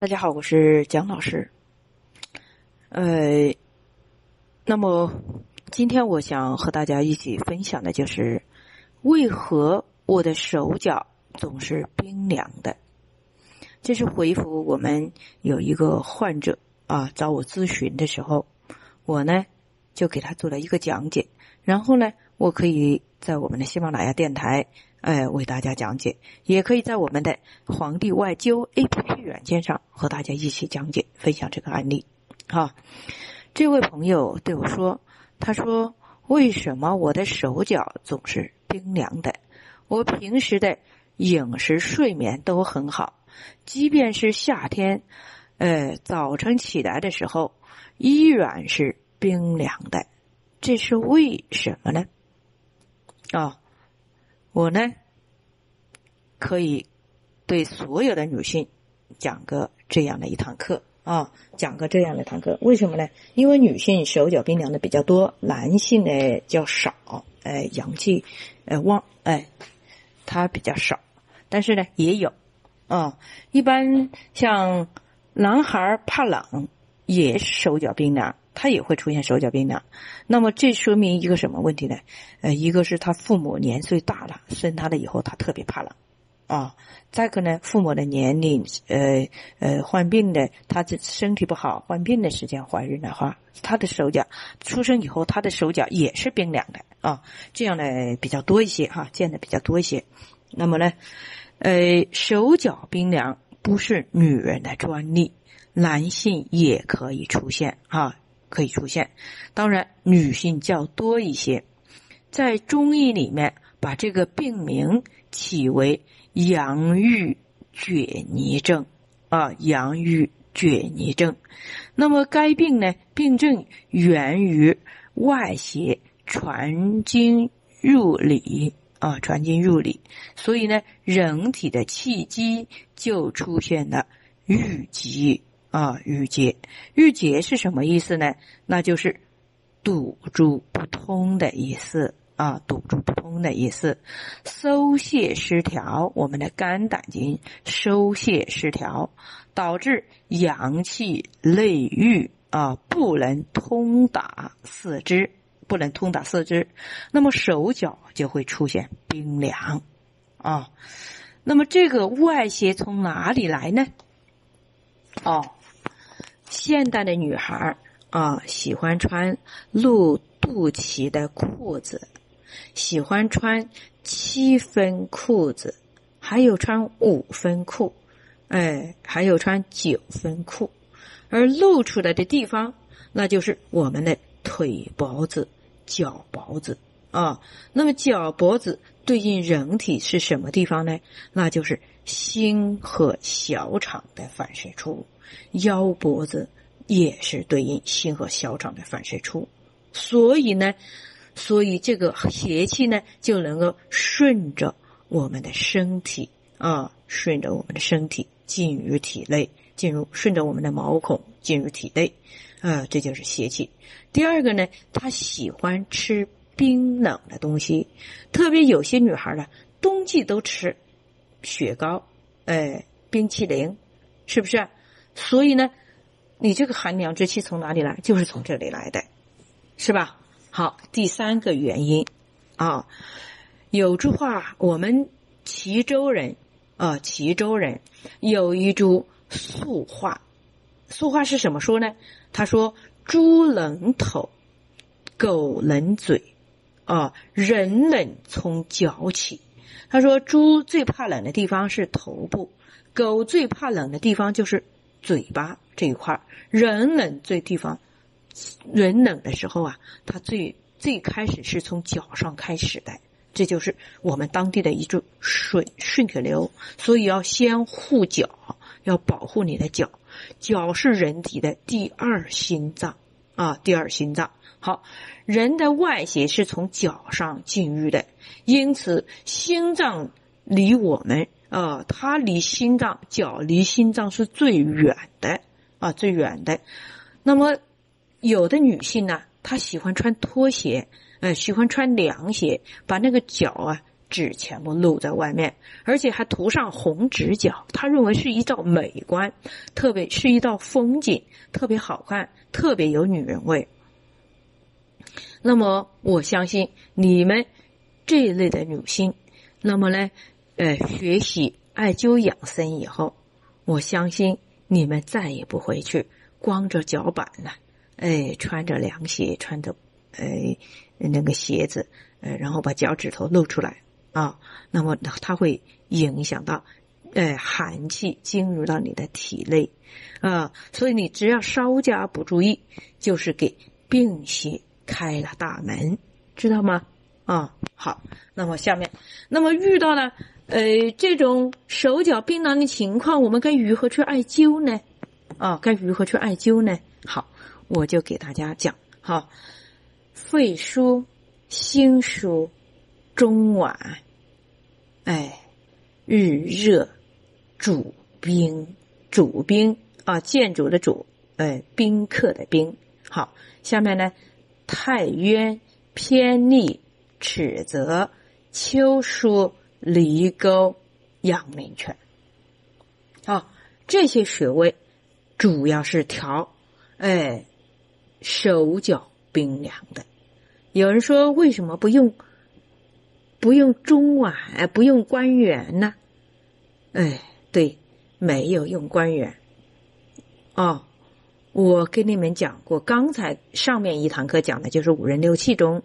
大家好，我是蒋老师。呃，那么今天我想和大家一起分享的就是，为何我的手脚总是冰凉的？这是回复我们有一个患者啊找我咨询的时候，我呢就给他做了一个讲解，然后呢，我可以在我们的喜马拉雅电台。哎，为大家讲解，也可以在我们的皇帝外灸 A P P 软件上和大家一起讲解分享这个案例。哈，这位朋友对我说：“他说，为什么我的手脚总是冰凉的？我平时的饮食、睡眠都很好，即便是夏天，呃，早晨起来的时候依然是冰凉的，这是为什么呢？”啊。我呢，可以对所有的女性讲个这样的一堂课啊，讲个这样的一堂课。为什么呢？因为女性手脚冰凉的比较多，男性呢较少。哎，阳气呃旺，哎，他比较少。但是呢，也有啊。一般像男孩怕冷，也是手脚冰凉。他也会出现手脚冰凉，那么这说明一个什么问题呢？呃，一个是他父母年岁大了，生他了以后他特别怕冷，啊，再个呢，父母的年龄，呃呃，患病的，他这身体不好，患病的时间怀孕的话，他的手脚出生以后，他的手脚也是冰凉的啊，这样呢比较多一些哈，见的比较多一些。那么呢，呃，手脚冰凉不是女人的专利，男性也可以出现啊。可以出现，当然女性较多一些。在中医里面，把这个病名起为阳郁厥泥症啊，阳郁厥泥症。那么该病呢，病症源于外邪传经入里啊，传经入里，所以呢，人体的气机就出现了郁结。啊，郁结，郁结是什么意思呢？那就是堵住不通的意思啊，堵住不通的意思。收泄失调，我们的肝胆经收泄失调，导致阳气内郁啊，不能通达四肢，不能通达四肢，那么手脚就会出现冰凉啊。那么这个外邪从哪里来呢？哦。现代的女孩啊，喜欢穿露肚脐的裤子，喜欢穿七分裤子，还有穿五分裤，哎，还有穿九分裤，而露出来的地方，那就是我们的腿脖子、脚脖子啊。那么脚脖子对应人体是什么地方呢？那就是心和小肠的反射处。腰脖子也是对应心和小肠的反射处，所以呢，所以这个邪气呢就能够顺着我们的身体啊，顺着我们的身体进入体内，进入顺着我们的毛孔进入体内，啊，这就是邪气。第二个呢，她喜欢吃冰冷的东西，特别有些女孩呢，冬季都吃雪糕，哎，冰淇淋，是不是？所以呢，你这个寒凉之气从哪里来？就是从这里来的，是吧？好，第三个原因啊，有句话，我们齐州人啊，齐州人有一株俗话，俗话是什么说呢？他说：“猪冷头，狗冷嘴，啊，人冷从脚起。”他说：“猪最怕冷的地方是头部，狗最怕冷的地方就是。”嘴巴这一块人冷最地方，人冷的时候啊，它最最开始是从脚上开始的，这就是我们当地的一种水顺血流，所以要先护脚，要保护你的脚，脚是人体的第二心脏啊，第二心脏。好，人的外邪是从脚上进入的，因此心脏离我们。啊，它离心脏脚离心脏是最远的啊，最远的。那么，有的女性呢，她喜欢穿拖鞋，呃，喜欢穿凉鞋，把那个脚啊纸全部露在外面，而且还涂上红指甲。他认为是一道美观，特别是一道风景，特别好看，特别有女人味。那么，我相信你们这一类的女性，那么呢，呃，学习艾灸养生以后，我相信你们再也不回去光着脚板了，哎，穿着凉鞋，穿着，哎，那个鞋子，呃，然后把脚趾头露出来。啊，那么它会影响到，呃，寒气进入到你的体内，啊，所以你只要稍加不注意，就是给病邪开了大门，知道吗？啊，好，那么下面，那么遇到了呃这种手脚冰凉的情况，我们该如何去艾灸呢？啊，该如何去艾灸呢？好，我就给大家讲，好，肺腧、心腧。中脘，哎，日热，主冰，主冰啊，建筑的主，哎，宾客的宾。好，下面呢，太渊、偏逆、尺泽、丘疏、离沟、阳明泉。啊，这些穴位主要是调，哎，手脚冰凉的。有人说，为什么不用？不用中脘，不用关元呢？哎，对，没有用关元。哦，我跟你们讲过，刚才上面一堂课讲的就是五人六气中，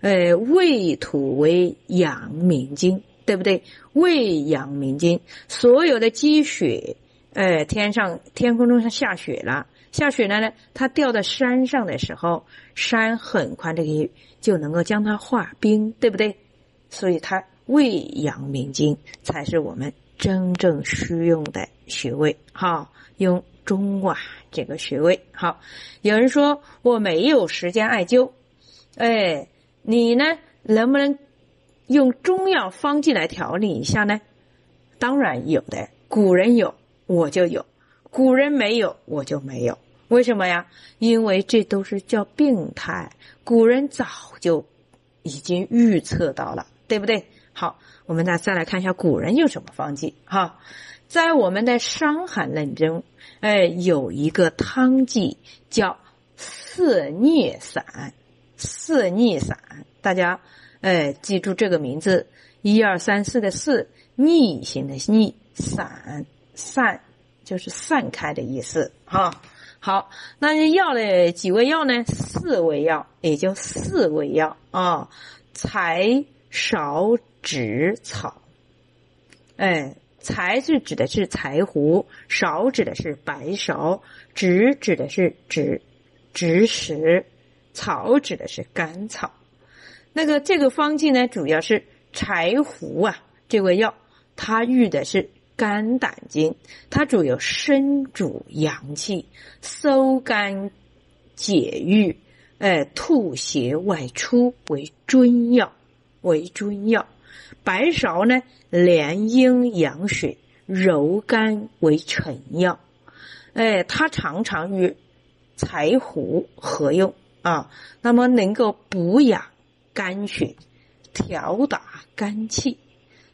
呃，胃土为阳明经，对不对？胃阳明经，所有的积雪，哎，天上天空中下雪了，下雪了呢，它掉到山上的时候，山很宽这个就能够将它化冰，对不对？所以它胃阳明经才是我们真正需用的穴位，哈，用中脘这个穴位。好，有人说我没有时间艾灸，哎，你呢，能不能用中药方剂来调理一下呢？当然有的，古人有我就有，古人没有我就没有。为什么呀？因为这都是叫病态，古人早就已经预测到了。对不对？好，我们再再来看一下古人用什么方剂哈，在我们的《伤寒论》中，哎，有一个汤剂叫四逆散。四逆散，大家哎记住这个名字，一二三四的四，逆行的逆，散散就是散开的意思哈。好，那药的几味药呢？四味药，也就四味药啊，柴。芍芷草，哎，柴是指的是柴胡，芍指的是白芍，芷指的是芷芷实，草指的是甘草。那个这个方剂呢，主要是柴胡啊，这味药它遇的是肝胆经，它主要生主阳气，收肝解郁，哎，吐血外出为尊药。为中药，白芍呢，连阴养血、柔肝为臣药。哎，它常常与柴胡合用啊，那么能够补养肝血、调达肝气。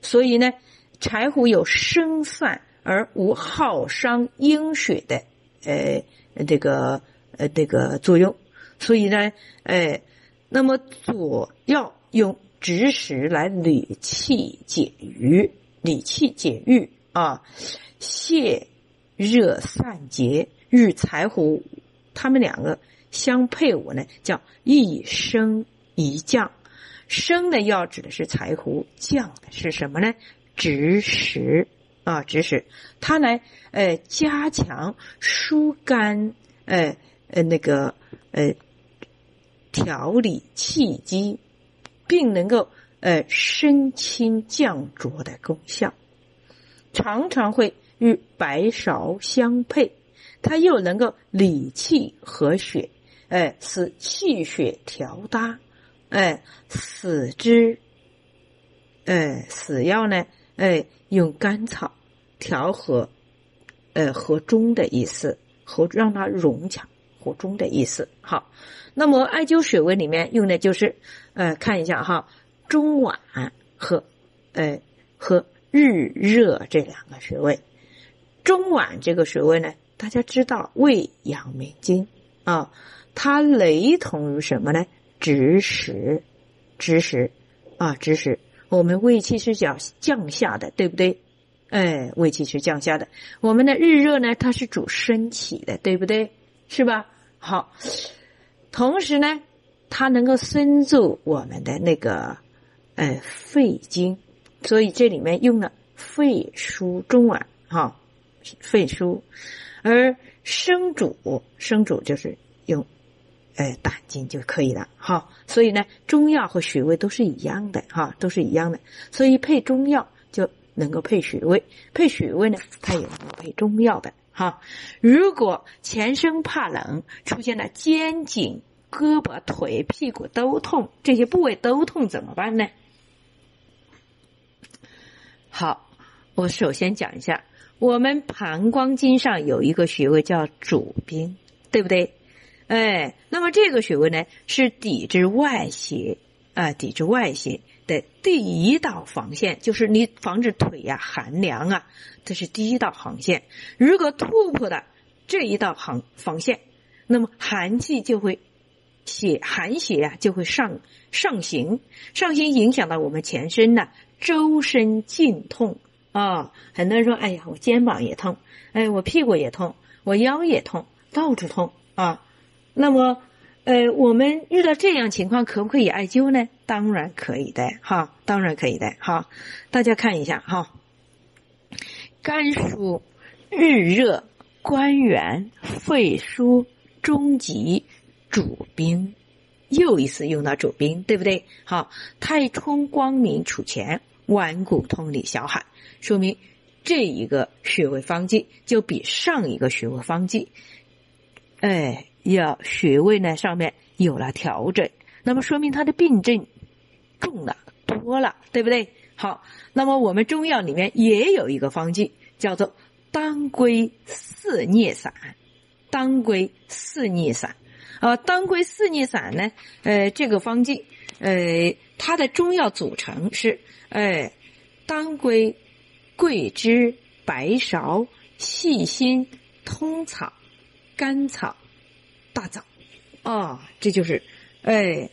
所以呢，柴胡有生散而无耗伤阴血的，呃，这个呃这个作用。所以呢，哎，那么左要用。枳实来理气解郁，理气解郁啊，泻热散结。与柴胡，他们两个相配伍呢，叫一升一降。升的药指的是柴胡，降的是什么呢？直食啊，直食，它来呃加强疏肝，呃呃那个呃调理气机。并能够呃升清降浊的功效，常常会与白芍相配，它又能够理气和血，哎，使气血调搭，哎，使之，哎，此药呢，哎，用甘草调和，呃，和中的意思，和让它融洽。和中的意思。好，那么艾灸穴位里面用的就是，呃，看一下哈，中脘和呃和日热这两个穴位。中脘这个穴位呢，大家知道胃阳明经啊，它雷同于什么呢？直食，直食啊，直食。我们胃气是叫降下的，对不对？哎，胃气是降下的。我们的日热呢，它是主升起的，对不对？是吧？好，同时呢，它能够深入我们的那个呃肺经，所以这里面用了肺腧中脘哈。肺腧，而生主生主就是用，呃胆经就可以了哈。所以呢，中药和穴位都是一样的哈，都是一样的。所以配中药就能够配穴位，配穴位呢，它也能够配中药的哈。如果全身怕冷，出现了肩颈、胳膊、腿、屁股都痛，这些部位都痛怎么办呢？好，我首先讲一下。我们膀胱经上有一个穴位叫主宾，对不对？哎，那么这个穴位呢是抵制外邪啊，抵制外邪的第一道防线，就是你防止腿呀寒凉啊，这是第一道防线。如果突破了这一道防防线，那么寒气就会血寒邪啊就会上上行，上行影响到我们全身呢，周身尽痛。啊，很多人说，哎呀，我肩膀也痛，哎，我屁股也痛，我腰也痛，到处痛啊。那么，呃，我们遇到这样情况，可不可以艾灸呢？当然可以的，哈，当然可以的，哈。大家看一下，哈，肝腧、日热、关元、肺腧、中极、主宾，又一次用到主宾，对不对？好，太冲、光明、储前。顽固通里小海，说明这一个穴位方剂就比上一个穴位方剂，哎，要穴位呢上面有了调整，那么说明他的病症重了多了，对不对？好，那么我们中药里面也有一个方剂叫做当归四逆散，当归四逆散啊，当归四逆散呢，呃，这个方剂，呃，它的中药组成是。哎，当归、桂枝、白芍、细辛、通草、甘草、大枣，哦，这就是哎，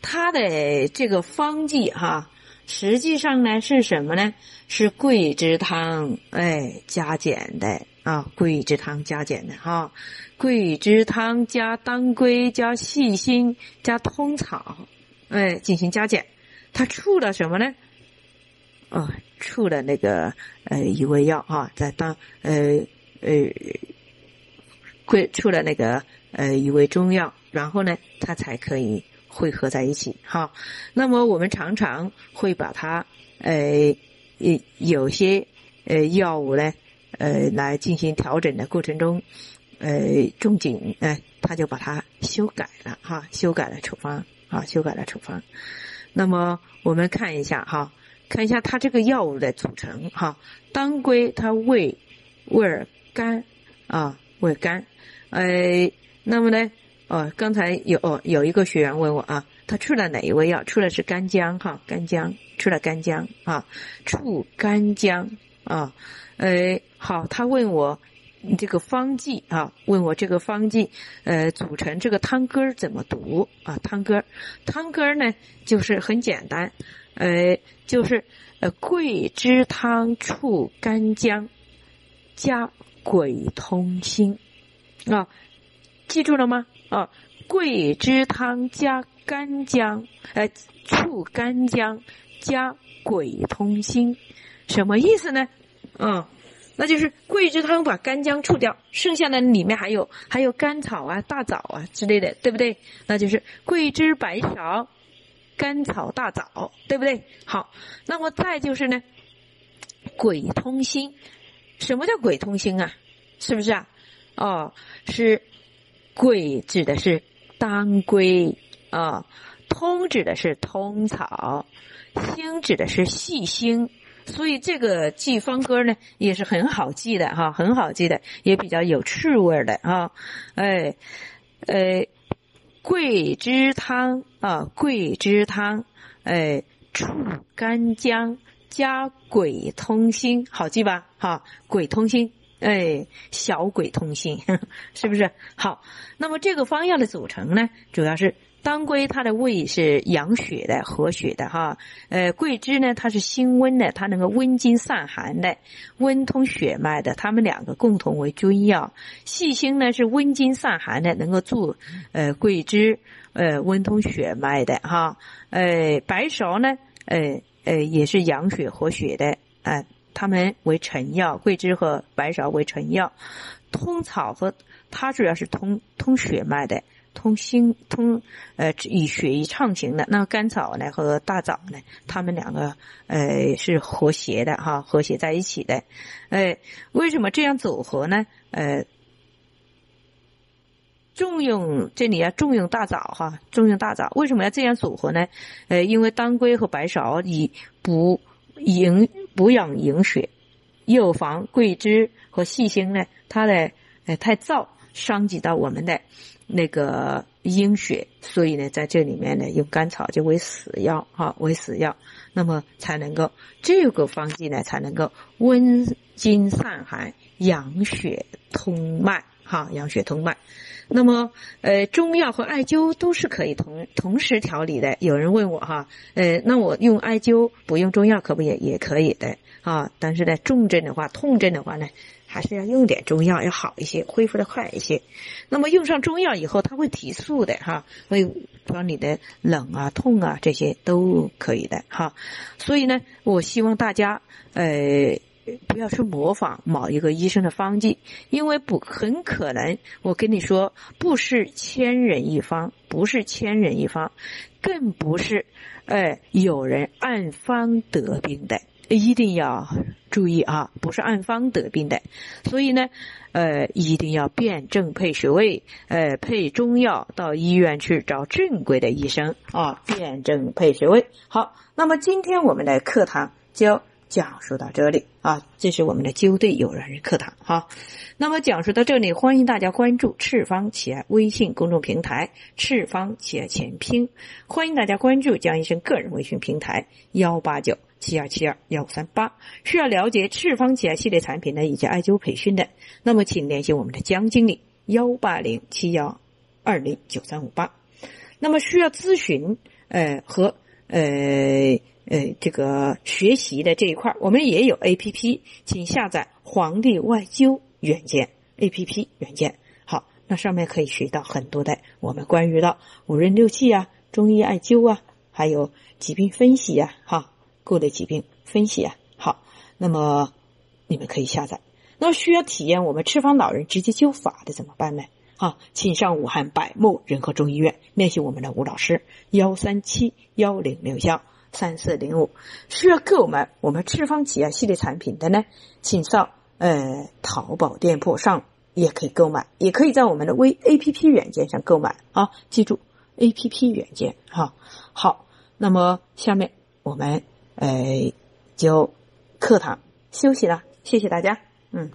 它的这个方剂哈，实际上呢是什么呢？是桂枝汤哎加减的啊，桂枝汤加减的哈，桂枝汤加当归加细辛加通草哎进行加减，它出了什么呢？哦，出了那个呃一味药啊，在当呃呃，会出了那个呃一味中药，然后呢，它才可以汇合在一起哈。那么我们常常会把它呃有有些呃药物呢呃来进行调整的过程中，呃仲景哎他就把它修改了哈，修改了处方啊，修改了处方。那么我们看一下哈。看一下它这个药物的组成哈，当归它味味儿甘啊，味甘，呃，那么呢，哦，刚才有哦有一个学员问我啊，他出了哪一味药？出了是干姜哈，干姜出了干姜啊，醋干姜啊，呃，好，他问我这个方剂啊，问我这个方剂呃组成这个汤根儿怎么读啊？汤根儿，汤根儿呢就是很简单。呃，就是呃，桂枝汤、醋、干姜加鬼通心啊，记住了吗？啊，桂枝汤加干姜，呃，醋、干姜加鬼通心，什么意思呢？嗯，那就是桂枝汤把干姜除掉，剩下的里面还有还有甘草啊、大枣啊之类的，对不对？那就是桂枝、白芍。甘草、大枣，对不对？好，那么再就是呢，鬼通心。什么叫鬼通心啊？是不是啊？哦，是鬼指的是当归啊，通指的是通草，心指的是细辛。所以这个记方歌呢，也是很好记的哈，很好记的，也比较有趣味的啊。哎，呃。桂枝汤啊，桂枝汤，哎，醋干姜加鬼通心，好记吧？哈，鬼通心，哎，小鬼通心，是不是？好，那么这个方药的组成呢，主要是。当归它的味是养血的、和血的哈，呃，桂枝呢它是辛温的，它能够温经散寒的、温通血脉的，它们两个共同为君药。细辛呢是温经散寒的，能够助呃桂枝呃温通血脉的哈，呃，白芍呢呃呃也是养血活血的啊，它们为臣药，桂枝和白芍为臣药，通草和它主要是通通血脉的。通心通，呃，以血液畅行的。那甘草呢和大枣呢，它们两个呃是和谐的哈，和谐在一起的。哎，为什么这样组合呢？呃，重用这里要重用大枣哈，重用大枣。为什么要这样组合呢？呃，因为当归和白芍以补营补养营血，又防桂枝和细辛呢，它的呃太燥，伤及到我们的。那个阴血，所以呢，在这里面呢，用甘草就为死药哈，为死药，那么才能够这个方剂呢，才能够温经散寒、养血通脉哈，养血通脉。那么，呃，中药和艾灸都是可以同同时调理的。有人问我哈，呃，那我用艾灸不用中药可不也也可以的啊？但是呢，重症的话、痛症的话呢？还是要用点中药要好一些，恢复的快一些。那么用上中药以后，它会提速的哈，会把你的冷啊、痛啊这些都可以的哈。所以呢，我希望大家呃不要去模仿某一个医生的方剂，因为不很可能我跟你说不是千人一方，不是千人一方，更不是呃有人按方得病的。一定要注意啊，不是按方得病的，所以呢，呃，一定要辨证配穴位，呃，配中药到医院去找正规的医生啊，辨证配穴位。好，那么今天我们的课堂就讲述到这里啊，这是我们的灸对有缘人课堂哈。那么讲述到这里，欢迎大家关注赤方企业微信公众平台“赤方企业全拼”，欢迎大家关注江医生个人微信平台幺八九。七二七二幺三八，需要了解赤方企业系列产品的以及艾灸培训的，那么请联系我们的江经理幺八零七幺二零九三五八。那么需要咨询呃和呃呃这个学习的这一块，我们也有 A P P，请下载黄帝外灸软件 A P P 软件。好，那上面可以学到很多的我们关于的五运六气啊、中医艾灸啊，还有疾病分析呀，哈。各类疾病分析啊，好，那么你们可以下载。那需要体验我们赤方老人直接灸法的怎么办呢？啊，请上武汉百木仁和中医院联系我们的吴老师，幺三七幺零六幺三四零五。需要购买我们赤方企业系列产品的呢，请上呃淘宝店铺上也可以购买，也可以在我们的微 A P P 软件上购买啊。记住 A P P 软件哈。好，那么下面我们。哎，就课堂休息了，谢谢大家，嗯。